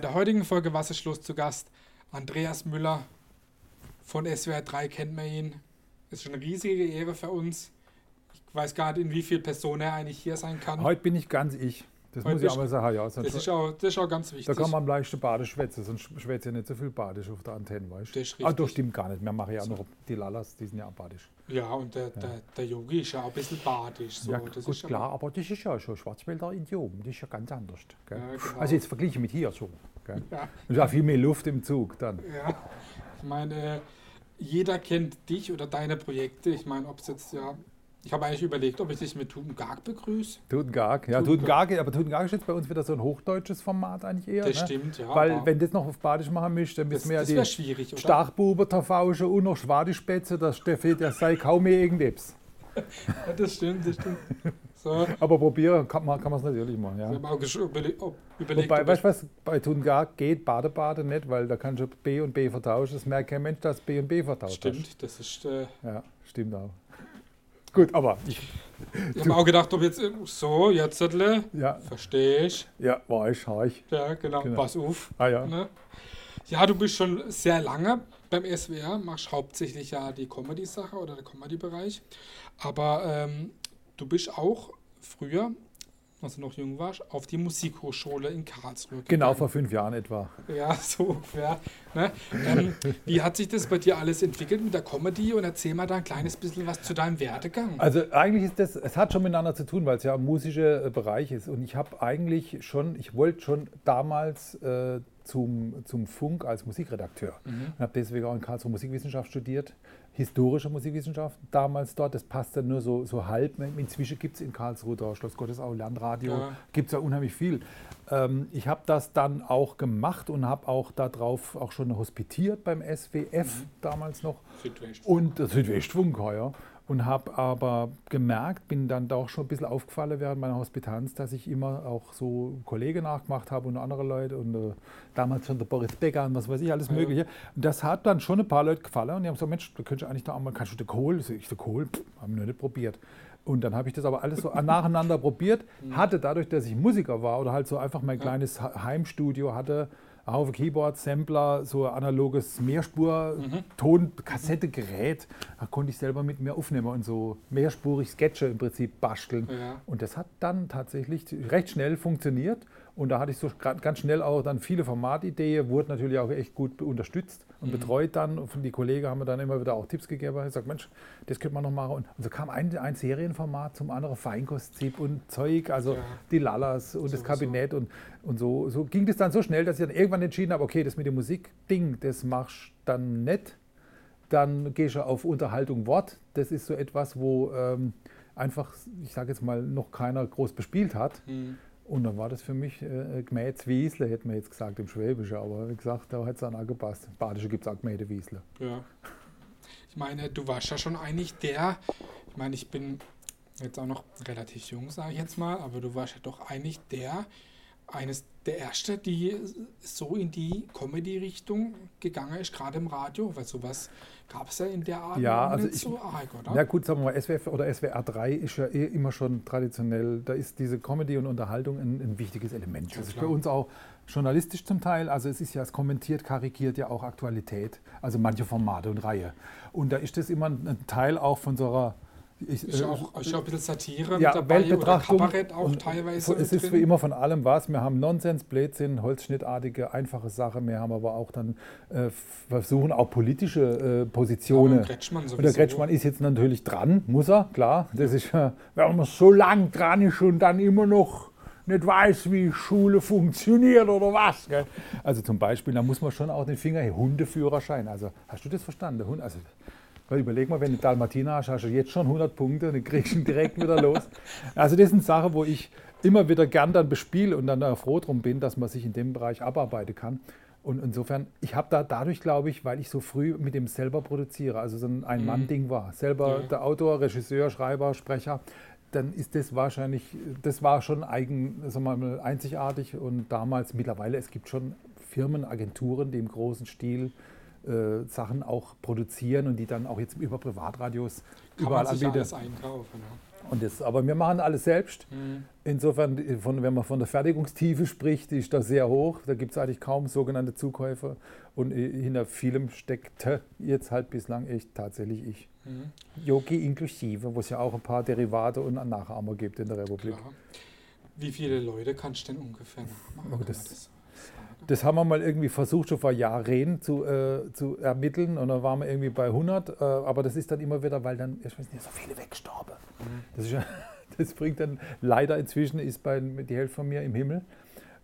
Bei der heutigen Folge Wasserschluss zu Gast Andreas Müller von SWR 3 kennt man ihn. Ist schon eine riesige Ehre für uns. Ich weiß gar nicht, in wie vielen Personen er eigentlich hier sein kann. Heute bin ich ganz ich. Das Heute muss ich auch mal sagen. Ja, Das sonst, ist auch, das ist auch ganz da wichtig. kann man am leichtesten Bade schwätzen, sonst schwätzt ja nicht so viel Badisch auf der Antenne, weißt Das ist Ah, doch, stimmt gar nicht. Wir machen ja auch noch die Lalas, die sind ja auch badisch. Ja, und der, Der, der Yogi ist ja auch ein bisschen badisch. So. ja, das gut, ist klar, aber das ist ja schon Schwarzwälder Idiom, das ist ja ganz anders. Ja, genau. Also jetzt verglichen mit hier so. Gell? Ja. Ist auch viel mehr Luft im Zug dann. Ja, ich meine, jeder kennt dich oder deine Projekte. Ich meine, ob es jetzt ja. Ich habe eigentlich überlegt, ob ich dich mit Tuben Garg begrüße. Tutengag, ja, Tutengag. Tutengag, aber Tutengag ist jetzt bei uns wieder so ein hochdeutsches Format eigentlich eher. Das ne? stimmt, ja. Weil, wenn das noch auf Badisch machen müsst, dann müssen wir ja die? Starkbuben verfauschen und noch Schwadispätze, das Steffi, der sei kaum mehr irgendetwas. Ja, das stimmt, das stimmt. So, Aber probieren kann man es natürlich machen. Ja. habe auch überlegt, Wobei, ob weißt du was, bei Tutengag geht Badebade nicht, weil da kannst du B und B vertauschen. Das merkt kein Mensch, dass B und B vertauscht Stimmt, das ist. Äh, hast. Ja, stimmt auch. Gut, aber ich, ich habe auch gedacht, ob jetzt. So, jetzt, ja, verstehe ich. ja, war ich, war ich. Ja, genau, Genau. pass auf. Ah ja. Ne? Ja, du bist schon sehr lange beim SWR, machst hauptsächlich ja die Comedy-Sache oder der Comedy-Bereich. Aber ähm, du bist auch früher, als du noch jung warst, auf die Musikhochschule in Karlsruhe. Genau, gegangen. vor fünf Jahren etwa. Ja, so ungefähr. Ne? Ähm, wie hat sich das bei dir alles entwickelt mit der Comedy? Und erzähl mal da ein kleines bisschen was zu deinem Werdegang. Also eigentlich ist das, es hat schon miteinander zu tun, weil es ja ein musischer äh, Bereich ist. Und ich habe eigentlich schon, ich wollte schon damals äh, zum, zum Funk als Musikredakteur. Und habe deswegen auch in Karlsruhe Musikwissenschaft studiert, historische Musikwissenschaft damals dort. Das passt dann nur so, so halb. Inzwischen gibt es in Karlsruhe da Schloss Gottesau, Landradio, Ja. gibt es ja unheimlich viel. Ähm, ich habe das dann auch gemacht und habe auch darauf auch schon hospitiert beim SWF damals noch. Südwest. Und der Südwestfunk, ja. Und habe aber gemerkt, bin dann doch schon ein bisschen aufgefallen während meiner Hospitanz, dass ich immer auch so Kollegen nachgemacht habe und andere Leute und äh, damals schon der Boris Becker und was weiß ich, alles Ja. Mögliche. Und das hat dann schon ein paar Leute gefallen und die haben gesagt, Mensch, da könntest du eigentlich da auch mal, kannst du den Kohl? So, Ich so, Kohl? Habe ich noch nicht probiert. Und dann habe ich das aber alles so nacheinander probiert, hatte dadurch, dass ich Musiker war oder halt so einfach mein kleines Heimstudio hatte, ein Haufen Keyboard, Sampler, so analoges Mehrspur-Ton-Kassettegerät. Da konnte ich selber mit mir aufnehmen und so mehrspurig Sketche im Prinzip basteln. Ja. Und das hat dann tatsächlich recht schnell funktioniert. Und da hatte ich so ganz schnell auch dann viele Formatideen, wurde natürlich auch echt gut unterstützt und betreut dann. Und von die Kollegen haben mir dann immer wieder auch Tipps gegeben. Ich gesagt, Mensch, das könnte man noch machen. Und, so kam ein, ein Serienformat zum anderen, Feinkostzip und Zeug, also Ja. die Lallas und das Sowieso. Kabinett. Und, und so, so ging das dann so schnell, dass ich dann irgendwann entschieden habe, okay, das mit dem Musikding, das machst dann nicht. Dann gehst du auf Unterhaltung Wort. Das ist so etwas, wo ähm, einfach, ich sage jetzt mal, noch keiner groß bespielt hat. Hm. Und dann war das für mich äh, Gmäz Wiesle, hätte man jetzt gesagt im Schwäbischen, aber wie gesagt, da hat es dann auch gepasst. Im Badische gibt es auch Gmäde Wiesle. Ja. Ich meine, du warst ja schon eigentlich der, ich meine, ich bin jetzt auch noch relativ jung, sage ich jetzt mal, aber du warst ja doch eigentlich der, eines der Erste, die so in die Comedy-Richtung gegangen ist, gerade im Radio, weil sowas gab es ja in der Art Ja, also nicht ich- so arg, oder? Na gut, sagen wir mal, SWF oder SWR 3 ist ja eh immer schon traditionell, da ist diese Comedy und Unterhaltung ein, ein wichtiges Element. Ja, das ist bei uns auch journalistisch zum Teil, also es ist ja es kommentiert, karikiert ja auch Aktualität, also manche Formate und Reihe. Und da ist das immer ein, ein Teil auch von so einer ich, ist äh, auch, ist auch ein bisschen Satire ja, mit dabei oder Weltbetrachtung. Kabarett auch teilweise. Es ist drin. wie immer von allem was. Wir haben Nonsens, Blödsinn, holzschnittartige, einfache Sachen. Wir haben aber auch dann äh, versuchen auch politische äh, Positionen. Ja, Kretschmann und der sowieso. Kretschmann ist jetzt natürlich dran, muss er, klar. Das ist ja, wenn man so lang dran ist und dann immer noch nicht weiß, wie Schule funktioniert oder was. Gell? Also zum Beispiel, da muss man schon auch den Finger, Hundeführerschein. Also hast du das verstanden? Hund, also, weil überleg mal, wenn du Dalmatiner hast, hast du jetzt schon 100 Punkte und dann kriegst du ihn direkt wieder los. Also das sind Sachen, wo ich immer wieder gern dann bespiele und dann da froh drum bin, dass man sich in dem Bereich abarbeiten kann. Und insofern, ich habe da dadurch, glaube ich, weil ich so früh mit dem selber produziere, also so ein Ein-Mann-Ding war, selber Ja. der Autor, Regisseur, Schreiber, Sprecher, dann ist das wahrscheinlich, das war schon eigen, sagen wir mal, einzigartig und damals, mittlerweile, es gibt schon Firmen, Agenturen, die im großen Stil äh, Sachen auch produzieren und die dann auch jetzt über Privatradios Kann überall man sich anbieten. alles einkaufen. Ja. Und das, aber wir machen alles selbst. Mhm. Insofern, von, wenn man von der Fertigungstiefe spricht, die ist da sehr hoch. Da gibt es eigentlich kaum sogenannte Zukäufer. Und äh, hinter vielem steckte jetzt halt bislang echt tatsächlich ich. Mhm. Yogi inklusive, wo es ja auch ein paar Derivate und Nachahmer gibt in der Republik. Klar. Wie viele Leute kannst du denn ungefähr nachmachen? Oh, das- das? Das haben wir mal irgendwie versucht, schon vor Jahren zu, äh, zu ermitteln. Und dann waren wir irgendwie bei 100. Äh, aber das ist dann immer wieder, weil dann, ich weiß nicht, so viele weggestorben. Das, ist das bringt dann, leider inzwischen ist bei, die Hälfte von mir im Himmel.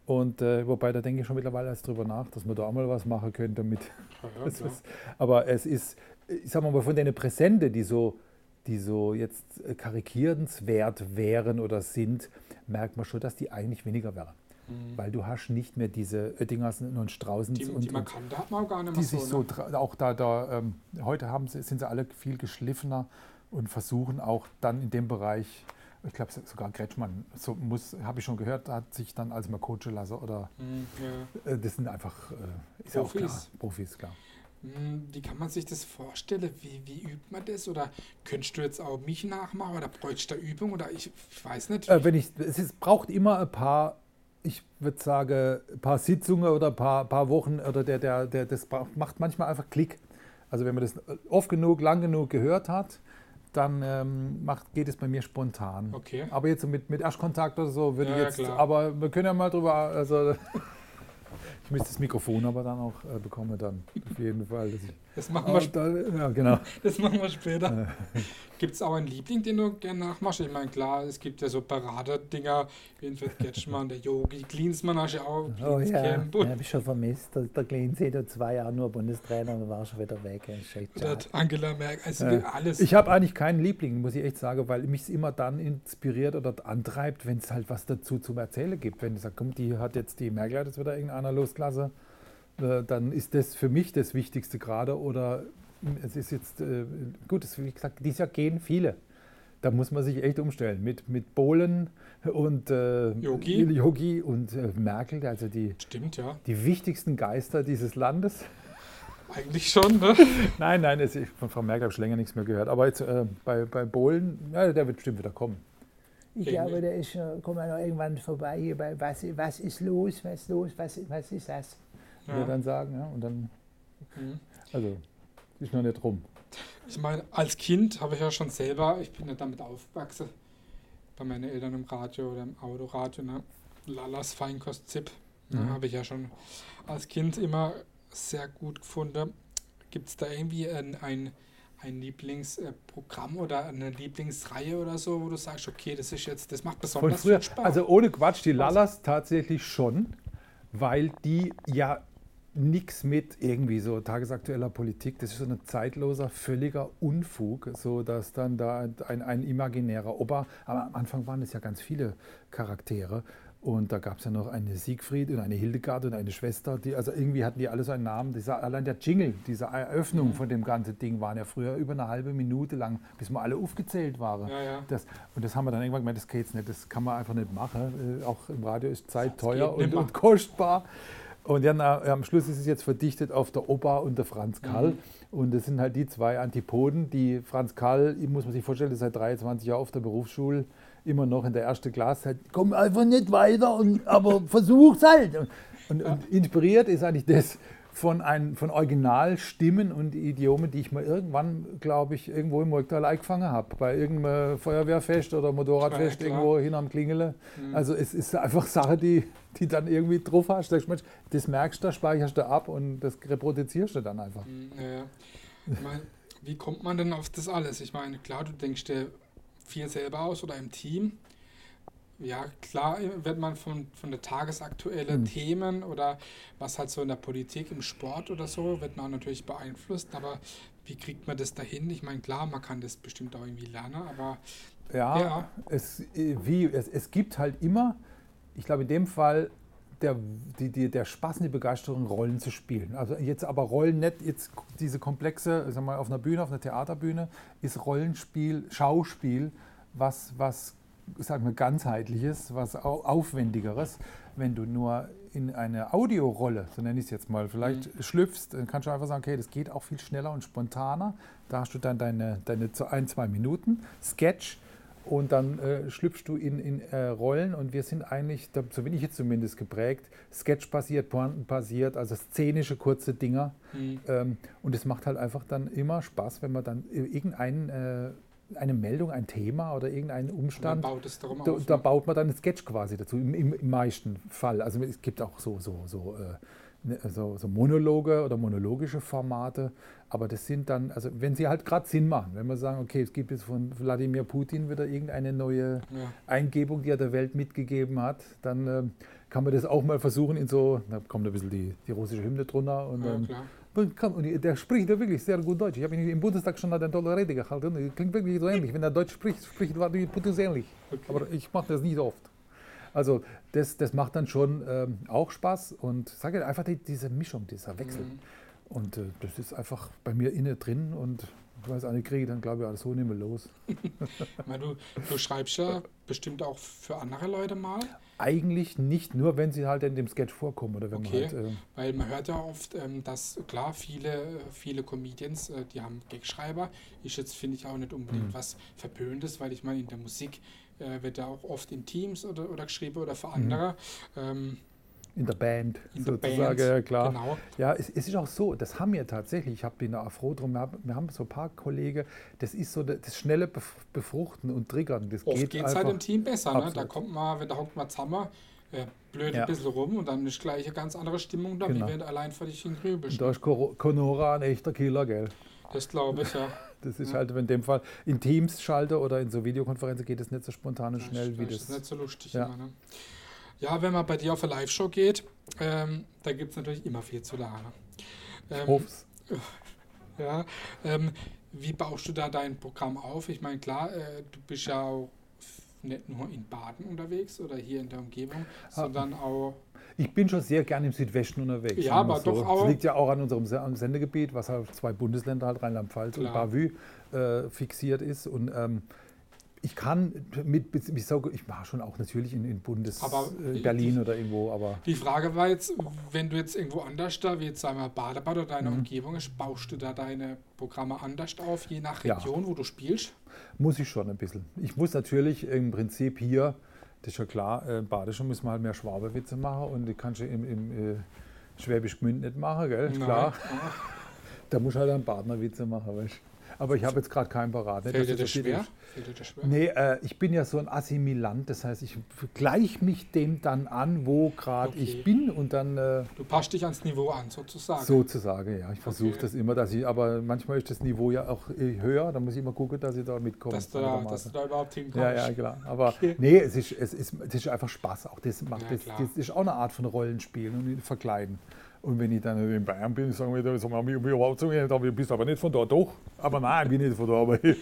Und äh, wobei, da denke ich schon mittlerweile erst drüber nach, dass man da auch mal was machen könnte damit. Ja, ja, aber es ist, ich sag mal, von den Präsente, die so, die so jetzt karikierenswert wären oder sind, merkt man schon, dass die eigentlich weniger wären. Mhm. Weil du hast nicht mehr diese Oettingersen und Straußens Die, und, die man und kannte, hat man auch gar nicht die mehr sich so. so, ne? auch da, da ähm, heute haben sie, sind sie alle viel geschliffener und versuchen auch dann in dem Bereich, ich glaube sogar Kretschmann, so muss, habe ich schon gehört, hat sich dann als mal coachen lassen oder Mhm, ja. äh, das sind einfach, äh, ist ja auch klar, Profis. Profis, klar. Hm, Wie kann man sich das vorstellen? Wie, wie übt man das? Oder könntest du jetzt auch mich nachmachen? Oder bräuchst du da Übung? Oder ich, ich weiß nicht. Äh, wenn ich, es ist, braucht immer ein paar, ich würde sagen, ein paar Sitzungen oder ein paar, paar Wochen oder der, der, der, das macht manchmal einfach Klick. Also wenn man das oft genug, lang genug gehört hat, dann ähm, macht, geht es bei mir spontan. Okay. Aber jetzt mit, mit Erstkontakt oder so würde Ja, ich ja, jetzt, klar. aber wir können ja mal drüber, also ich müsste das Mikrofon aber dann auch äh, bekommen dann, auf jeden Fall. Das machen wir, da, ja, genau. das machen wir später. Gibt es auch einen Liebling, den du gerne nachmachst? Ich meine, klar, es gibt ja so Parade-Dinger, wie ein Getschmann, der Yogi, Klinsmann hast du ja auch, Oh ja, den und habe ich schon vermisst. Der, der Cleansee, der zwei Jahre nur Bundestrainer und war schon wieder weg. Oder. Angela Merkel, also Ja. alles. Ich habe eigentlich keinen Liebling, muss ich echt sagen, weil mich es immer dann inspiriert oder antreibt, wenn es halt was dazu zum Erzählen gibt. Wenn ich sage, komm, die hat jetzt die Merkel, hat jetzt wieder irgendeiner losgelassen, äh, dann ist das für mich das Wichtigste gerade. Oder es ist jetzt, äh, gut, es, wie gesagt, dieses Jahr gehen viele. Da muss man sich echt umstellen. Mit, mit Bohlen und äh, Yogi. Yogi und äh, Merkel, also die, Stimmt, ja. die wichtigsten Geister dieses Landes. Eigentlich schon, ne? Nein, nein, es, ich, von Frau Merkel habe ich schon länger nichts mehr gehört. Aber jetzt äh, bei, bei Bohlen, ja, der wird bestimmt wieder kommen. Ich glaube, der ist, äh, kommt noch irgendwann vorbei hier bei was, was ist los, was ist los, was, was ist das? Ja. Wir Ja. dann sagen, ja, und dann, Mhm. also, ist noch nicht rum. Ich meine, als Kind habe ich ja schon selber, ich bin ja damit aufgewachsen, bei meinen Eltern im Radio oder im Autoradio, ne? Lalas Feinkost-Zip, ne? Mhm. habe ich ja schon als Kind immer sehr gut gefunden. Gibt es da irgendwie ein, ein, ein Lieblingsprogramm oder eine Lieblingsreihe oder so, wo du sagst, okay, das ist jetzt, das macht Von besonders früher, viel Spaß? also ohne Quatsch, die Lallas tatsächlich schon, weil die ja nichts mit irgendwie so tagesaktueller Politik, das ist so ein zeitloser, völliger Unfug, so dass dann da ein, ein imaginärer Opa, aber am Anfang waren es ja ganz viele Charaktere und da gab es ja noch eine Siegfried und eine Hildegard und eine Schwester, die, also irgendwie hatten die alle so einen Namen, dieser, allein der Jingle, diese Eröffnung von dem ganzen Ding waren ja früher über eine halbe Minute lang, bis wir alle aufgezählt waren. ja, ja. Das, und das haben wir dann irgendwann gemeint, das geht's nicht, das kann man einfach nicht machen. Äh, auch im Radio ist Zeit Das teuer und, und kostbar. Und dann, äh, am Schluss ist es jetzt verdichtet auf der Opa und der Franz Kall. Mhm. Und das sind halt die zwei Antipoden. Die Franz Kall, muss man sich vorstellen, ist seit 23 Jahren auf der Berufsschule, immer noch in der ersten Klasse. Halt, komm einfach nicht weiter, und, aber versuch's halt. Und, und, und inspiriert ist eigentlich das von, ein, von Originalstimmen und Idiomen, die ich mal irgendwann, glaube ich, irgendwo im Murgtal eingefangen habe. Bei irgendeinem Feuerwehrfest oder Motorradfest Ja, irgendwo hin am Klingele. Also es ist einfach Sache, die, die dann irgendwie drauf hast. Du, Mensch, Das merkst du, speicherst du ab und das reproduzierst du dann einfach. Mm, Ja, meine, wie kommt man denn auf das alles? Ich meine, klar, du denkst dir viel selber aus oder im Team. Ja, klar wird man von, von der tagesaktuellen Mhm. Themen oder was halt so in der Politik, im Sport oder so, wird man natürlich beeinflusst. Aber wie kriegt man das dahin? Ich meine, klar, man kann das bestimmt auch irgendwie lernen, aber Ja, Ja. Es, äh, wie, es, es gibt halt immer, ich glaube in dem Fall, der, die, die, der Spaß und die Begeisterung, Rollen zu spielen. Also jetzt aber Rollen nicht, jetzt diese komplexe, sagen wir mal, auf einer Bühne, auf einer Theaterbühne, ist Rollenspiel, Schauspiel, was, was sagen wir, ganzheitliches, was au- aufwendigeres. Wenn du nur in eine Audiorolle, so nenne ich es jetzt mal, vielleicht schlüpfst, dann kannst du einfach sagen, okay, das geht auch viel schneller und spontaner. Da hast du dann deine, deine ein, zwei Minuten Sketch und dann äh, schlüpfst du in, in äh, Rollen und wir sind eigentlich, da, so bin ich jetzt zumindest geprägt, Sketch-basiert, Pointen-basiert, also szenische kurze Dinger. Mhm. Ähm, und es macht halt einfach dann immer Spaß, wenn man dann irgendein äh, eine Meldung, ein Thema oder irgendeinen Umstand, baut es darum da, auf. da ne? baut man dann einen Sketch quasi dazu, im, im, im meisten Fall. Also es gibt auch so, so, so, äh, ne, so, so Monologe oder monologische Formate, aber das sind dann, also wenn sie halt gerade Sinn machen, wenn wir sagen, okay, es gibt jetzt von Wladimir Putin wieder irgendeine neue ja. Eingebung, die er der Welt mitgegeben hat, dann ähm, kann man das auch mal versuchen in so, da kommt ein bisschen die, die russische Hymne drunter und ja, dann klar. und der spricht ja wirklich sehr gut Deutsch. Ich habe ihn im Bundestag schon eine tolle Rede gehalten. und Klingt wirklich so ähnlich. Wenn er Deutsch spricht, spricht Vladimir Putin ähnlich. Okay. Aber ich mache das nicht oft. Also das, das macht dann schon ähm, auch Spaß und sage einfach die, diese Mischung, dieser Wechsel. Mhm. Und äh, das ist einfach bei mir inne drin und ich weiß auch nicht, kriege ich dann glaube ich alles so nicht mehr los. Du, du schreibst ja bestimmt auch für andere Leute mal, Eigentlich nicht nur, wenn sie halt in dem Sketch vorkommen oder wenn Okay. man halt, äh, weil man hört ja oft, ähm, dass klar viele, viele Comedians, äh, die haben Gagschreiber. Ist jetzt, finde ich, auch nicht unbedingt Mhm. was Verpöntes, weil ich meine, in der Musik äh, wird ja auch oft in Teams oder, oder geschrieben oder Mhm. für andere. Ähm, in der Band in der sozusagen, Band. ja klar. Genau. Ja, es, es ist auch so, das haben wir tatsächlich, ich hab- bin da auch froh drum, wir haben, wir haben so ein paar Kollegen, das ist so das, schnelle Bef- Befruchten und Triggern, das Oft geht geht es einfach. halt im Team besser. Ne? Da kommt man, wenn da hockt man zusammen, äh, blöd Ja. ein bisschen rum und dann ist gleich eine ganz andere Stimmung da, Genau. wie wenn du allein für dich hingrübelst. Und da ist Conora ein echter Killer, gell? Das glaube ich, ja. Das ist Ja. halt in dem Fall in Teams schalte oder in so Videokonferenzen geht es nicht so spontan und schnell wie das das. ist nicht so lustig Ja. immer, ne? Ja, wenn man bei dir auf eine Live-Show geht, ähm, da gibt es natürlich immer viel zu lernen. Ähm, ja, ähm, wie baust du da dein Programm auf? Ich meine, klar, äh, du bist ja auch nicht nur in Baden unterwegs oder hier in der Umgebung, sondern auch Ich bin schon sehr gerne im Südwesten unterwegs. Ja, aber doch auch- Das liegt ja auch an unserem Sendegebiet, was halt zwei Bundesländer, halt Rheinland-Pfalz und. Bavü, äh, fixiert ist. Und ähm, ich kann mit, ich, sage, ich war schon auch natürlich in, in Bundes Aber äh, die- Berlin oder irgendwo, aber Die Frage war jetzt, wenn du jetzt irgendwo anders da, wie jetzt sagen wir Badebad oder deine Mhm. Umgebung ist, baust du da deine Programme anders auf, je nach Ja. Region, wo du spielst? muss ich schon ein bisschen. Ich muss natürlich im Prinzip hier, das ist ja klar, äh, Badischen müssen wir halt mehr Schwaberwitze machen und die kannst du im, im äh, Schwäbisch Gmünd nicht machen, gell? Ist klar. Nein. Da muss halt ein Partnerwitze machen, weißt du. Aber ich habe jetzt gerade keinen parat. nicht, Fällt dir das schwer? Fällt dir das schwer? Nee, äh, ich bin ja so ein Assimilant, das heißt, ich gleiche mich dem dann an, wo gerade Okay. ich bin und dann äh, Du passt dich ans Niveau an, sozusagen. sozusagen, ja. Ich versuche Okay. das immer, dass ich, aber manchmal ist das Niveau ja auch äh, höher, da muss ich immer gucken, dass ich da mitkomme. dass, du da, dass du da überhaupt hinkommst. Ja, ja, klar. Aber Okay. nee, es ist, es, ist, es ist einfach Spaß. Auch das macht Ja, das, das ist auch eine Art von Rollenspielen und Verkleiden. Und wenn ich dann in Bayern bin, sagen wir, sagen wir, wir überhaupt so, da bist du aber nicht von da, doch. Aber nein, ich bin nicht von da, aber ich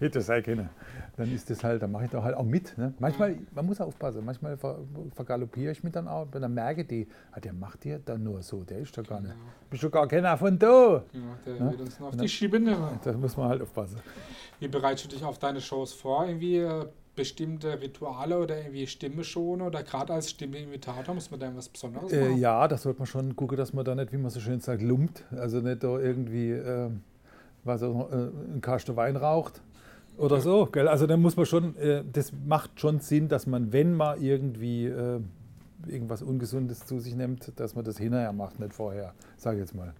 hätte das sein können. Dann ist das halt, dann mache ich da halt auch mit. Ne? Manchmal, man muss aufpassen, manchmal ver, vergaloppiere ich mich dann auch, wenn dann merke die, ah, der macht dir dann nur so, der ist doch gar nicht. Genau. Bist du gar keiner von da? Ja, der Ja. wird uns noch auf Ja. die Schiebe nehmen. Da muss man halt aufpassen. Wie bereitest du dich auf deine Shows vor? Irgendwie äh, bestimmte Rituale oder irgendwie Stimme schon oder gerade als Stimme-Imitator muss man da was Besonderes Äh, machen? ja, da sollte man schon gucken, dass man da nicht, wie man so schön sagt, lumpt. Also nicht da irgendwie äh, was auch, äh, einen Kasten Wein raucht oder so. Gell? Also da muss man schon, äh, das macht schon Sinn, dass man, wenn man irgendwie äh, irgendwas Ungesundes zu sich nimmt, dass man das hinterher macht, nicht vorher, sage ich jetzt mal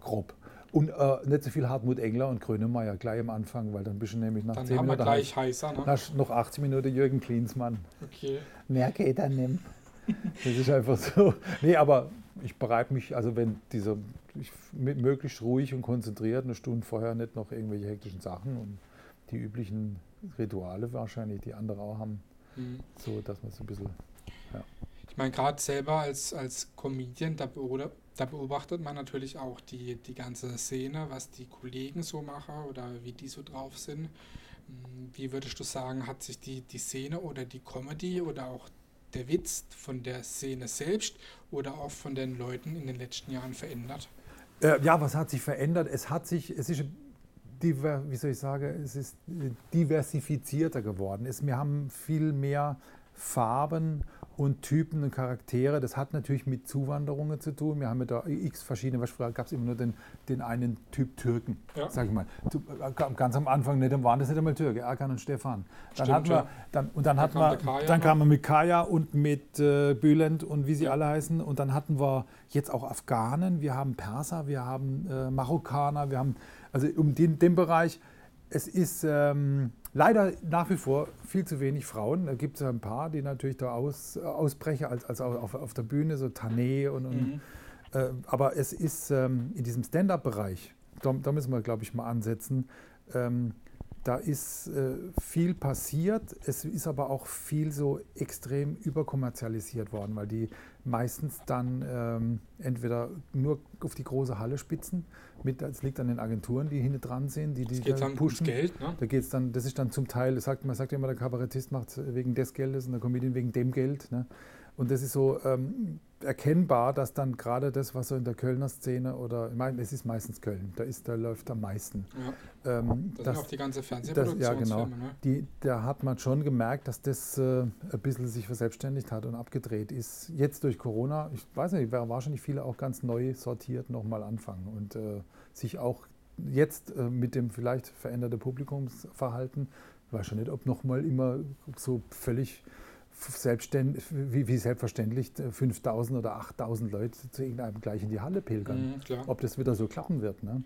grob. Und äh, nicht so viel Hartmut Engler und Grönemeyer gleich am Anfang, weil dann bist du nämlich nach Dann 10 haben wir gleich heißer. Ne? hast noch 80 Minuten Jürgen Klinsmann. Okay. Mehr geht dann nicht. Das ist einfach so. Nee, aber ich bereite mich, also wenn dieser, ich, möglichst ruhig und konzentriert, eine Stunde vorher nicht noch irgendwelche hektischen Sachen und die üblichen Rituale wahrscheinlich, die andere auch haben, Hm. so dass man so ein bisschen. Ich meine, gerade selber als, als Comedian, da, beobacht- da beobachtet man natürlich auch die, die ganze Szene, was die Kollegen so machen oder wie die so drauf sind. Hm, Wie würdest du sagen, hat sich die, die Szene oder die Comedy oder auch der Witz von der Szene selbst oder auch von den Leuten in den letzten Jahren verändert? Äh, ja, was hat sich verändert? Es hat sich, es ist, diver, wie soll ich sagen, es ist diversifizierter geworden. Es, wir haben viel mehr Farben und Typen und Charaktere. Das hat natürlich mit Zuwanderungen zu tun. Wir haben ja da x verschiedene, was früher gab es immer nur den, den einen Typ Türken, Ja. sag ich mal. Äh, Ganz am Anfang nicht, dann waren das nicht einmal Türke, Erkan und Stefan. Dann Stimmt, hatten wir, dann, und dann, hatten kam wir, Kaya dann kamen wir mit Kaya und mit äh, Bülent und wie sie Ja. alle heißen. Und dann hatten wir jetzt auch Afghanen, wir haben Perser, wir haben äh, Marokkaner, wir haben, also um den, den Bereich, es ist ähm, leider nach wie vor viel zu wenig Frauen. Da gibt es ein paar, die natürlich da aus, ausbrechen, als, als auf, auf der Bühne, so Tané und, und Mhm. äh, aber es ist ähm, in diesem Stand-up-Bereich, da, da müssen wir, glaube ich, mal ansetzen. Ähm, da ist äh, viel passiert, es ist aber auch viel so extrem überkommerzialisiert worden, weil die meistens dann ähm, entweder nur auf die große Halle spitzen, mit, es liegt an den Agenturen, die hinten dran sind, die die geht da dann pushen. Geld, ne? Da geht's dann, das ist dann zum Teil, das sagt, man sagt ja immer, der Kabarettist macht wegen des Geldes und der Comedian wegen dem Geld. Ne? Und das ist so ähm, erkennbar, dass dann gerade das, was so in der Kölner Szene oder, ich meine, es ist meistens Köln, da, ist, da läuft am meisten. Ja. Ähm, Das, sind auch die ganze das, ja, genau. ne? Die, da hat man schon gemerkt, dass das äh, ein bisschen sich verselbstständigt hat und abgedreht ist. Jetzt durch Corona, ich weiß nicht, werden wahrscheinlich viele auch ganz neu sortiert nochmal anfangen und äh, sich auch jetzt äh, mit dem vielleicht veränderten Publikumsverhalten, ich weiß schon nicht, ob nochmal immer so völlig selbstständig, wie, wie selbstverständlich äh, 5000 oder 8000 Leute zu irgendeinem gleich in die Halle pilgern Mhm, ob das wieder so klappen wird. Ne?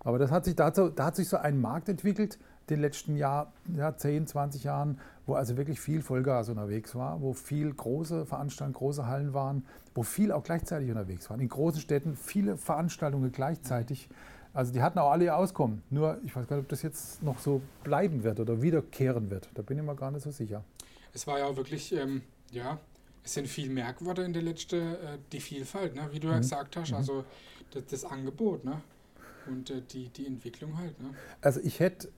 Aber das hat sich, da, hat so, da hat sich so ein Markt entwickelt, den letzten Jahr, ja, 10, 20 Jahren, wo also wirklich viel Vollgas unterwegs war, wo viel große Veranstaltungen, große Hallen waren, wo viel auch gleichzeitig unterwegs waren. In großen Städten viele Veranstaltungen gleichzeitig. Also die hatten auch alle ihr Auskommen. Nur ich weiß gar nicht, ob das jetzt noch so bleiben wird oder wiederkehren wird. Da bin ich mir gar nicht so sicher. Es war ja auch wirklich, ähm, ja, es sind viel mehr geworden in der letzten, äh, die Vielfalt, ne? wie du ja Mhm. gesagt hast, Mhm. also das, das Angebot, ne? Und äh, die, die Entwicklung halt, ne? Also ich hätte,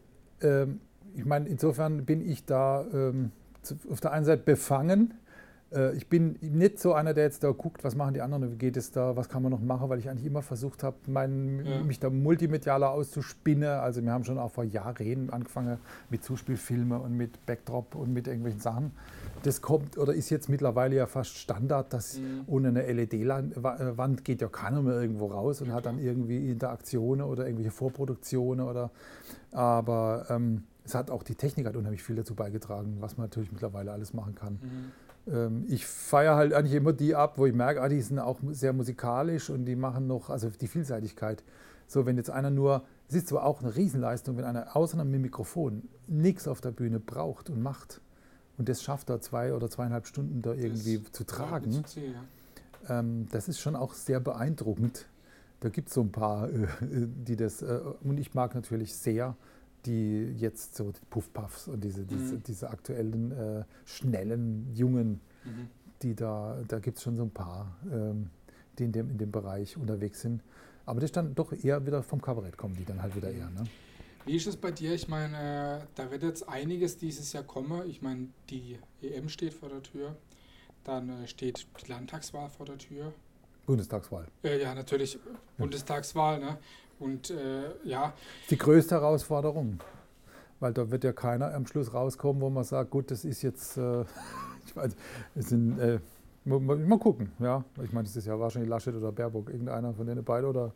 ähm, ich meine, insofern bin ich da ähm, auf der einen Seite befangen. Äh, ich bin nicht so einer, der jetzt da guckt, was machen die anderen, wie geht es da, was kann man noch machen, weil ich eigentlich immer versucht habe, mein, Ja. mich da multimedialer auszuspinnen. Also wir haben schon auch vor Jahren angefangen mit Zuspielfilmen und mit Backdrop und mit irgendwelchen Sachen. Das kommt oder ist jetzt mittlerweile ja fast Standard, dass Mhm. ohne eine LED-Wand geht ja keiner mehr irgendwo raus und Ja, hat dann irgendwie Interaktionen oder irgendwelche Vorproduktionen oder aber ähm, es hat auch die Technik hat unheimlich viel dazu beigetragen, was man natürlich mittlerweile alles machen kann. Mhm. Ähm, ich feiere halt eigentlich immer die ab, wo ich merke, ah, die sind auch sehr musikalisch und die machen noch, also die Vielseitigkeit. So, wenn jetzt einer nur, es ist zwar auch eine Riesenleistung, wenn einer außer einem Mikrofon nichts auf der Bühne braucht und macht und das schafft er zwei oder zweieinhalb Stunden da irgendwie Das- zu tragen, ja. ähm, das ist schon auch sehr beeindruckend. Da gibt es so ein paar, äh, die das, äh, und ich mag natürlich sehr die jetzt so die Puffpuffs und diese, diese, Mhm. diese aktuellen, äh, schnellen, jungen, Mhm. die da, da gibt es schon so ein paar, ähm, die in dem, in dem Bereich unterwegs sind. Aber das dann doch eher wieder vom Kabarett kommen, die dann halt wieder eher. Ne? Wie ist es bei dir? Ich meine, da wird jetzt einiges dieses Jahr kommen. Ich meine, die EM steht vor der Tür. Dann äh, steht die Landtagswahl vor der Tür. Bundestagswahl. Äh, ja, natürlich Bundestagswahl. Ne? Und äh, ja, Die größte Herausforderung. Weil da wird ja keiner am Schluss rauskommen, wo man sagt, gut, das ist jetzt, äh, ich weiß, es sind, äh, mal, gucken, ja. Ich meine, das ist ja wahrscheinlich Laschet oder Baerbock, irgendeiner von denen beiden oder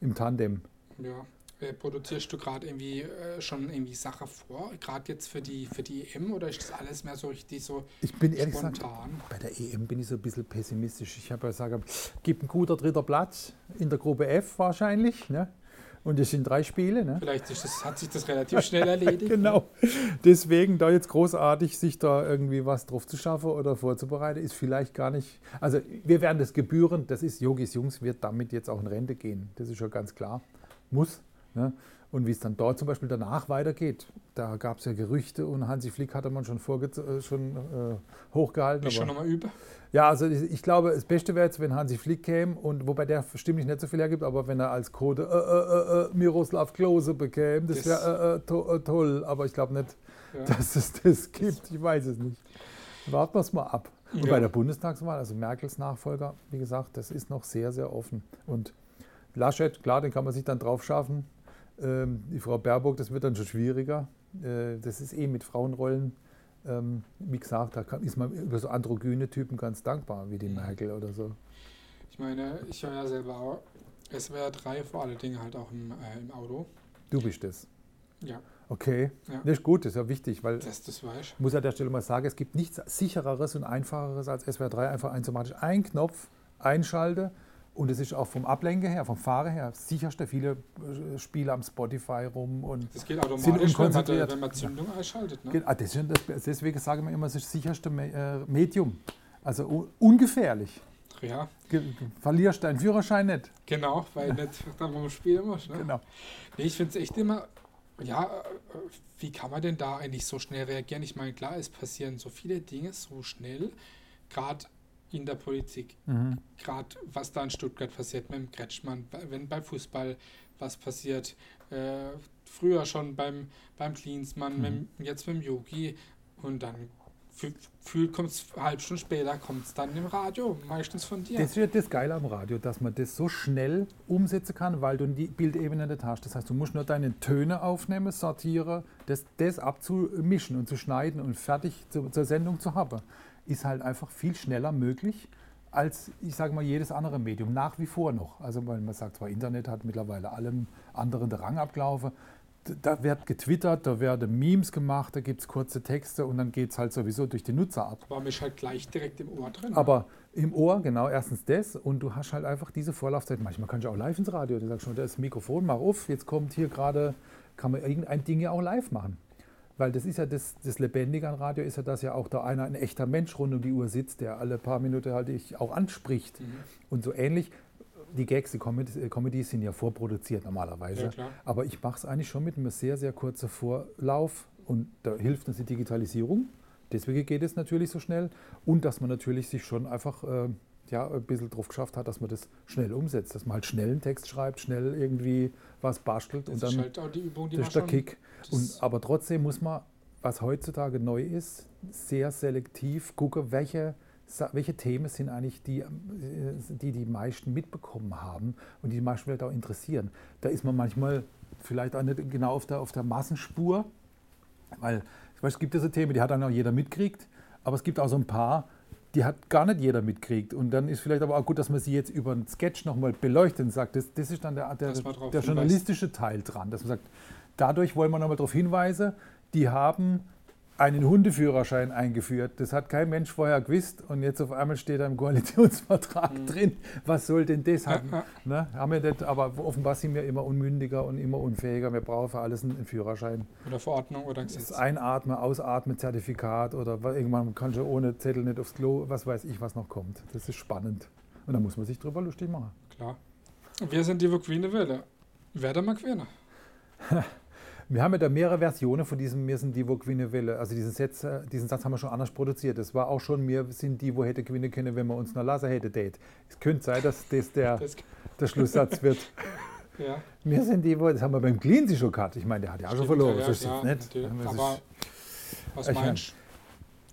im Tandem. ja. Äh, produzierst du gerade irgendwie äh, schon irgendwie Sache vor? Gerade jetzt für die für die EM oder ist das alles mehr so richtig so Ich bin ehrlich gesagt, spontan? bei der EM bin ich so ein bisschen pessimistisch. Ich habe ja gesagt, gibt ein guter dritter Platz in der Gruppe F wahrscheinlich. Ne? Und es sind drei Spiele. Ne? Vielleicht das, hat sich das relativ schnell erledigt. Genau. Deswegen da jetzt großartig sich da irgendwie was drauf zu schaffen oder vorzubereiten, ist vielleicht gar nicht. Also wir werden das gebühren, das ist Yogis Jungs, wird damit jetzt auch in Rente gehen. Das ist ja ganz klar. Muss. Ne? Und wie es dann dort zum Beispiel danach weitergeht, da gab es ja Gerüchte und Hansi Flick hatte man schon, vorge äh, schon äh, hochgehalten. Bist du schon nochmal über? ja, also ich ich glaube, das Beste wäre jetzt, wenn Hansi Flick käme und wobei der stimmlich nicht so viel hergibt, aber wenn er als Code äh, äh, äh, Miroslav Klose bekäme, das Das- wäre äh, äh, to äh, toll. Aber ich glaube nicht, Ja. dass es das gibt. Ich weiß es nicht. Warten wir es mal ab. Und Ja. bei der Bundestagswahl, also Merkels Nachfolger, wie gesagt, das ist noch sehr, sehr offen. Und Laschet, klar, den kann man sich dann drauf schaffen. Ähm, die Frau Baerbock, das wird dann schon schwieriger. Äh, das ist eh mit Frauenrollen ähm, wie gesagt, da ist man über so androgyne Typen ganz dankbar, wie die Mhm. Merkel oder so. Ich meine, ich höre ja selber auch SWR 3 vor allen Dingen halt auch im, äh, im Auto. Du bist es. Ja, Okay, Ja. das ist gut, das ist ja wichtig, weil das, das ich. Muss an der Stelle mal sagen, es gibt nichts sichereres und einfacheres als SWR 3. Einfach automatisch einen Knopf einschalte und es ist auch vom Ablenker her, vom Fahrer her, sicherste. Viele äh, Spiele am Spotify rum und Das geht automatisch, wenn man, unkonzentriert. wenn man Zündung einschaltet. Ne? Ah, das ist deswegen sagen wir immer, es ist das sicherste äh, Medium. Also ungefährlich. Ja, verlierst deinen Führerschein nicht. genau, weil nicht dann beim Spielen muss. Ne? Genau. Nee, ich finde es echt immer, ja, äh, wie kann man denn da eigentlich so schnell reagieren? Ich meine, klar, es passieren so viele Dinge so schnell, gerade in der Politik. Mhm. Gerade was da in Stuttgart passiert mit dem Kretschmann, bei- wenn beim Fußball was passiert, äh, früher schon beim, beim Klinsmann, Mhm. mit, jetzt mit dem Yogi und dann fü- fühlt kommt es halbe Stunde später, kommt es dann im Radio, meistens von dir. Das wird das Geile am Radio, dass man das so schnell umsetzen kann, weil du die Bildebene nicht hast. Das heißt, du musst nur deine Töne aufnehmen, sortieren, das, das abzumischen und zu schneiden und fertig zu, zur Sendung zu haben, ist halt einfach viel schneller möglich als, ich sage mal, jedes andere Medium. Nach wie vor noch. Also, man sagt zwar, Internet hat mittlerweile allem anderen den Rang abgelaufen. Da wird getwittert, da werden Memes gemacht, da gibt es kurze Texte und dann geht es halt sowieso durch die Nutzer ab. War mich halt gleich direkt im Ohr drin. Aber im Ohr, genau, erstens das und du hast halt einfach diese Vorlaufzeit. Manchmal kannst du auch live ins Radio. Du sagst schon, da ist das Mikrofon, mach auf, jetzt kommt hier gerade, kann man irgendein Ding ja auch live machen. Weil das ist ja das, das Lebendige an Radio, ist ja, dass ja auch da einer, ein echter Mensch rund um die Uhr sitzt, der alle paar Minuten halt dich auch anspricht. Mhm. Und so ähnlich, die Gags, die Comedies, äh, Comedies sind ja vorproduziert normalerweise. Ja. Aber ich mache es eigentlich schon mit einem sehr, sehr kurzen Vorlauf und da hilft uns die Digitalisierung. Deswegen geht es natürlich so schnell und dass man natürlich sich schon einfach äh, ja, ein bisschen drauf geschafft hat, dass man das schnell umsetzt, dass man halt schnell einen Text schreibt, schnell irgendwie was bastelt Das und ist dann halt auch die Übung, die das ist der. Kick. Und, aber trotzdem muss man, was heutzutage neu ist, sehr selektiv gucken, welche, welche Themen sind eigentlich die, äh, die die meisten mitbekommen haben und die die meisten vielleicht auch interessieren. Da ist man manchmal vielleicht auch nicht genau auf der, auf der Massenspur, weil ich weiß, es gibt so Themen, die hat dann auch jeder mitkriegt, aber es gibt auch so ein paar, die hat gar nicht jeder mitkriegt. Und dann ist vielleicht aber auch gut, dass man sie jetzt über einen Sketch nochmal beleuchtet und sagt, das, das ist dann der, der, der journalistische Teil dran. Dass man sagt, dadurch wollen wir nochmal darauf hinweisen, die haben einen Hundeführerschein eingeführt. Das hat kein Mensch vorher gewusst und jetzt auf einmal steht da im Koalitionsvertrag Mhm. drin. Was soll denn das haben? ja. Ne? Haben wir nicht, aber offenbar sind wir immer unmündiger und immer unfähiger. Wir brauchen für alles einen, Führerschein. Oder Verordnung oder Das Gesetz. Einatmen, Ausatmen, Zertifikat oder wa- irgendwann kann schon ohne Zettel nicht aufs Klo, was weiß ich, was noch kommt. Das ist spannend. Und da muss man sich drüber lustig machen. Klar. Wir sind die Queen Welle. Wer mal Queen? Wir haben ja da mehrere Versionen von diesem Wir sind die, wo gewinnen will. Also diesen Satz, äh, diesen Satz haben wir schon anders produziert. Das war auch schon, wir sind die, wo hätte gewinnen können, wenn wir uns noch lassen hätte. Date. Es könnte sein, dass das der, Das, der Schlusssatz wird. ja. Wir sind die, wo, das haben wir beim Cleansy schon gehabt. Ich meine, der hat ja auch schon verloren. ja, so ist es nicht. ist- Aber was meinst du?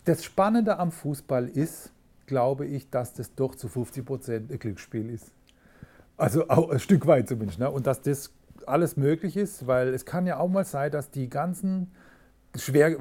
Das Spannende am Fußball ist, glaube ich, dass das doch zu 50 Prozent ein Glücksspiel ist. Also auch ein Stück weit zumindest. Ne? Und dass das alles möglich ist, weil es kann ja auch mal sein, dass die ganzen schwer.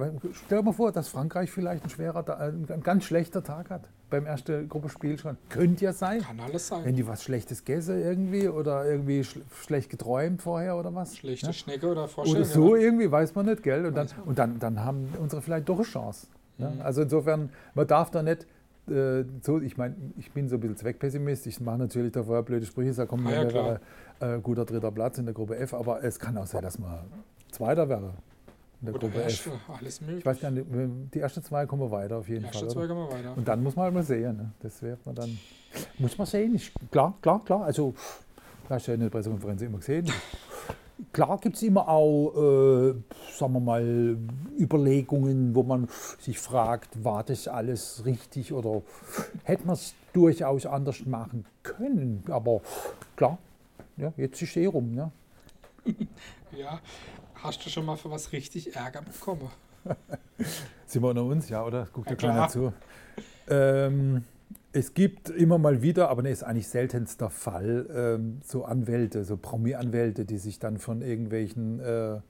Stell dir mal vor, dass Frankreich vielleicht ein schwerer, Ta- ein ganz schlechter Tag hat beim ersten Gruppenspiel schon. Könnte ja sein. Kann alles sein. Wenn die was Schlechtes gegessen irgendwie oder irgendwie schl schlecht geträumt vorher oder was. Schlechte ne? Schnecke oder Vorstellung. Oder so irgendwie, weiß man nicht, gell? Und dann, man. und dann, dann haben unsere vielleicht doch eine Chance. Ne? Mhm. Also insofern, man darf da nicht äh, so, ich meine, ich bin so ein bisschen Zweckpessimist, ich mache natürlich da vorher blöde Sprüche, sage, komm, Ah, ja, wir wäre äh, guter dritter Platz in der Gruppe F, aber es kann auch sein, dass man Zweiter wäre in der Oder Gruppe Erste, F. alles möglich. Ich weiß gar nicht, die ersten zwei kommen weiter auf jeden Erste Fall. zwei Oder? gehen wir weiter. Und dann muss man halt mal sehen. Ne? Das wird man dann. Muss man sehen. Ich, klar, klar, klar. Also, du hast ja in der Pressekonferenz immer gesehen. Klar gibt es immer auch, äh, sagen wir mal, Überlegungen, wo man sich fragt, war das alles richtig oder hätte man es durchaus anders machen können. Aber klar, ja, jetzt ist eh rum. Ne? Ja, hast du schon mal für was richtig Ärger bekommen? Sind wir unter uns, ja, oder? Guckt Ja, ja keiner zu. Ähm, es gibt immer mal wieder, aber ne, ist eigentlich seltenster Fall, ähm, so Anwälte, so Promi-Anwälte, die sich dann von irgendwelchen äh,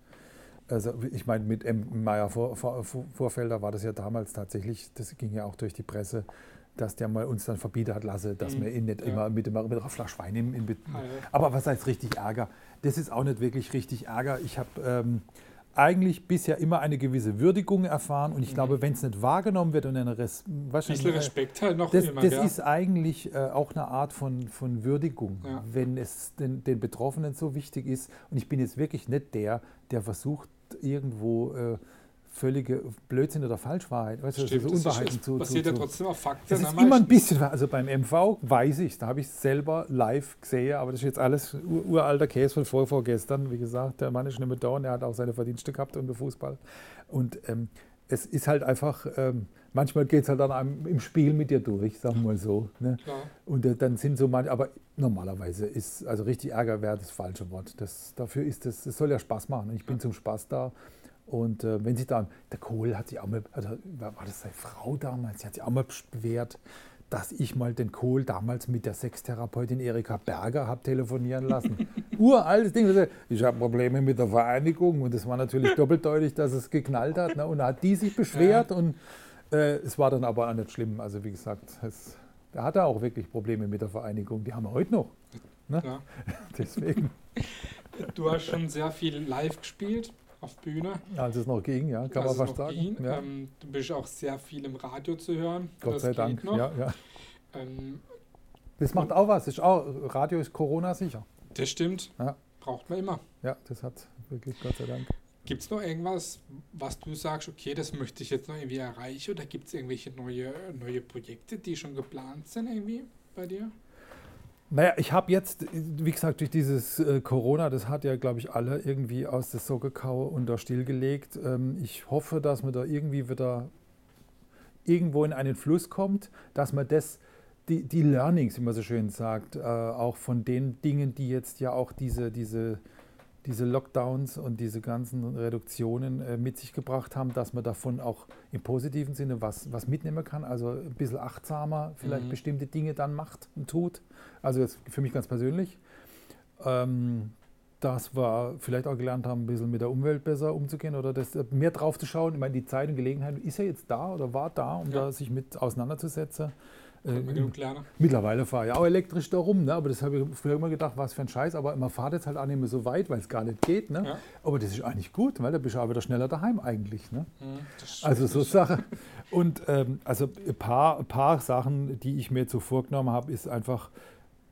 Also ich meine, mit M. Meyer Vor, Vor, Vorfelder war das ja damals tatsächlich, das ging ja auch durch die Presse, dass der mal uns dann verbieten hat lassen, dass Mhm. wir ihn nicht Ja. immer mit, mit einer Flasche Wein in, in Ah, ja. Aber was heißt richtig Ärger? Das ist auch nicht wirklich richtig Ärger. Ich habe ähm, eigentlich bisher immer eine gewisse Würdigung erfahren und ich Mhm. glaube, wenn es nicht wahrgenommen wird und eine Res Ein bisschen äh, Respekt halt noch das, immer, das gell? ist eigentlich äh, auch eine Art von, von Würdigung, Ja. wenn es den, den Betroffenen so wichtig ist. Und ich bin jetzt wirklich nicht der, der versucht, irgendwo äh, völlige Blödsinn oder Falschwahrheit, weißt du, Stimmt, so das ist, Unwahrheiten zu, zu, basiert ja zu, trotzdem auf Fakten. das ist immer ein meistens. bisschen, also beim MV weiß ich da habe ich es selber live gesehen, aber das ist jetzt alles ur- uralter Käse von vor, vorgestern. Wie gesagt, der Mann ist nicht mehr da und er hat auch seine Verdienste gehabt unter Fußball. Und ähm, es ist halt einfach, ähm, manchmal geht es halt dann einem im Spiel mit dir durch, sagen wir mal so. Ne? Klar. Und äh, dann sind so manche, aber normalerweise ist, also richtig Ärger wäre das falsche Wort. Das, dafür ist es, es soll ja Spaß machen. Ich bin zum Spaß da. Und äh, wenn sie dann, der Kohl hat sich auch mal, also war das seine Frau damals, sie hat sich auch mal bewährt, dass ich mal den Kohl damals mit der Sextherapeutin Erika Berger habe telefonieren lassen. Uraltes Ding. Also, Ich habe Probleme mit der Vereinigung und es war natürlich doppeldeutig, dass es geknallt hat. Ne? Und da hat die sich beschwert und äh, es war dann aber auch nicht schlimm. Also wie gesagt, es, da hat er auch wirklich Probleme mit der Vereinigung. Die haben wir heute noch. Ja. Deswegen, Du hast schon sehr viel live gespielt auf Bühne. als es noch ging, ja, kann als man fast sagen. ging. Ja. Ähm, du bist auch sehr viel im Radio zu hören. Gott Das sei Dank. Noch. Ja, ja. Ähm, Das macht auch was. Ist auch, Radio ist Corona sicher. das stimmt. Ja. Braucht man immer. Ja, das hat wirklich Gott sei Dank. Gibt es noch irgendwas, was du sagst, okay, das möchte ich jetzt noch irgendwie erreichen? Oder gibt es irgendwelche neue, neue Projekte, die schon geplant sind irgendwie bei dir? Naja, ich habe jetzt, wie gesagt, durch dieses äh, Corona, das hat ja, glaube ich, alle irgendwie aus der Socke und da stillgelegt. Ähm, ich hoffe, dass man da irgendwie wieder irgendwo in einen Fluss kommt, dass man das, die, die Learnings, wie man so schön sagt, äh, auch von den Dingen, die jetzt ja auch diese, diese, diese Lockdowns und diese ganzen Reduktionen äh, mit sich gebracht haben, dass man davon auch im positiven Sinne was, was mitnehmen kann. Also ein bisschen achtsamer vielleicht Mhm. bestimmte Dinge dann macht und tut. Also jetzt für mich ganz persönlich. Ähm, dass wir vielleicht auch gelernt haben, ein bisschen mit der Umwelt besser umzugehen oder das, äh, mehr drauf zu schauen. Ich meine, die Zeit und Gelegenheit ist ja jetzt da oder war da, um Ja. da sich mit auseinanderzusetzen. Äh. Mittlerweile fahre ich auch elektrisch da rum, ne? aber das habe ich früher immer gedacht, was für ein Scheiß, aber man fahrt jetzt halt auch nicht mehr so weit, weil es gar nicht geht. Ne? Ja. Aber das ist eigentlich gut, weil da bist du auch wieder schneller daheim eigentlich. Ne? Mhm, das Also so Sache. Und ähm, also ein paar, ein paar Sachen, die ich mir jetzt so vorgenommen habe, ist einfach,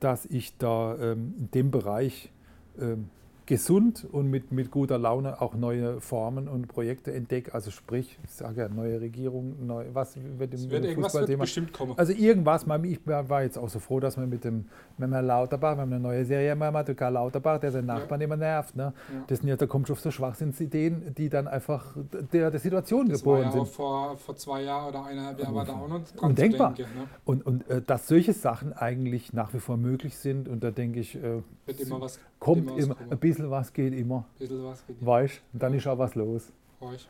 dass ich da ähm, in dem Bereich ähm, gesund und mit, mit guter Laune auch neue Formen und Projekte entdecke. Also sprich, ich sage ja, neue Regierung, neu, was wird im, wird Fußballthema. bestimmt kommen. Also irgendwas, man- ich war war jetzt auch so froh, dass wir mit dem mit dem Herrn Lauterbach, wir haben eine neue Serie der Karl Lauterbach, der seinen Nachbarn immer nervt. Ne? Ja. Das sind ja, da kommt schon auf so Schwachsinnsideen, die dann einfach der, der Situation Das war geboren ja auch sind. vor, vor zwei Jahren oder eineinhalb Jahren war da auch noch dran Undenkbar. zu denken. Ne? Und, und äh, dass solche Sachen eigentlich nach wie vor möglich sind und da denke ich, äh, Wird immer was, kommt immer immer, ein bisschen was geht immer, bisschen was geht weißt und dann ist auch was los. freu ich.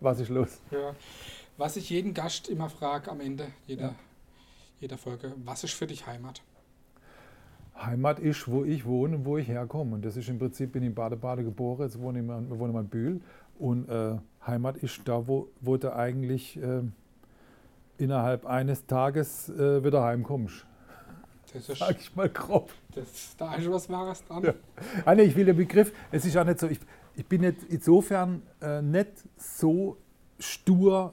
Was ist los? Ja. Was ich jeden Gast immer frage am Ende jeder, Ja. jeder Folge, was ist für dich Heimat? Heimat ist, wo ich wohne und wo ich herkomme. Und das ist im Prinzip, bin ich in Baden-Baden geboren, jetzt wohne ich wohnen mal in Bühl. Und äh, Heimat ist da, wo, wo du eigentlich äh, innerhalb eines Tages äh, wieder heimkommst. Das ist, Sag ich mal grob. Das, da ist was Wahres dran. Ja. Ah, nee, ich will den Begriff, es ist auch nicht so, ich, ich bin jetzt insofern äh, nicht so stur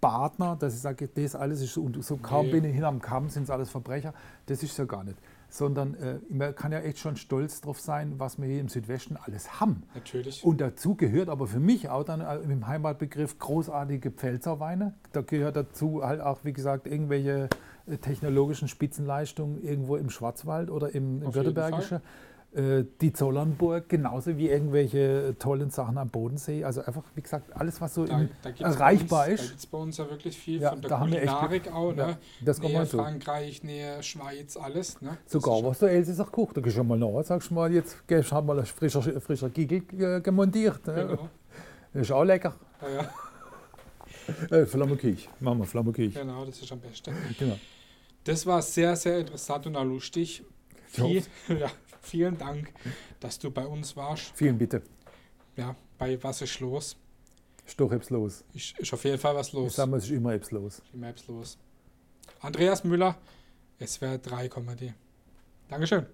Partner, dass ich sage, das alles ist so, und so kaum Nee. bin ich hinterm Kamm, sind es alles Verbrecher. Das ist ja gar nicht. Sondern äh, man kann ja echt schon stolz drauf sein, was wir hier im Südwesten alles haben. Natürlich. Und dazu gehört aber für mich auch dann äh, im Heimatbegriff großartige Pfälzerweine. Da gehört dazu halt auch, wie gesagt, irgendwelche technologischen Spitzenleistungen irgendwo im Schwarzwald oder im, im Württembergischen. Äh, Die Zollernburg, genauso wie irgendwelche tollen Sachen am Bodensee. Also einfach, wie gesagt, alles, was so da, da erreichbar uns, ist. Da gibt es bei uns ja wirklich viel Ja, von der da haben wir echt Kulinarik auch. ja, Ne? das kommt Nähe so. Frankreich, Nähe Schweiz, alles. Ne? Sogar was der Elsässer kocht. Da gehst du schon mal nach, sagst du mal, jetzt gehst du mal ein frischer, frischer Giegel äh, gemontiert. Ne? Genau. Das ist auch lecker. Ja, Äh, Flammekirch. Machen wir Flammekirch. genau, das ist am besten. Genau. Das war sehr, sehr interessant und auch lustig. Viel, ja, vielen Dank, dass du bei uns warst. Vielen bitte. Ja, bei Was ist los? Ist doch etwas los. Ist, ist auf jeden Fall was Ich los. sag mal, es ist immer etwas los. Die Maps los. Andreas Müller, SWR 3 Comedy. Dankeschön.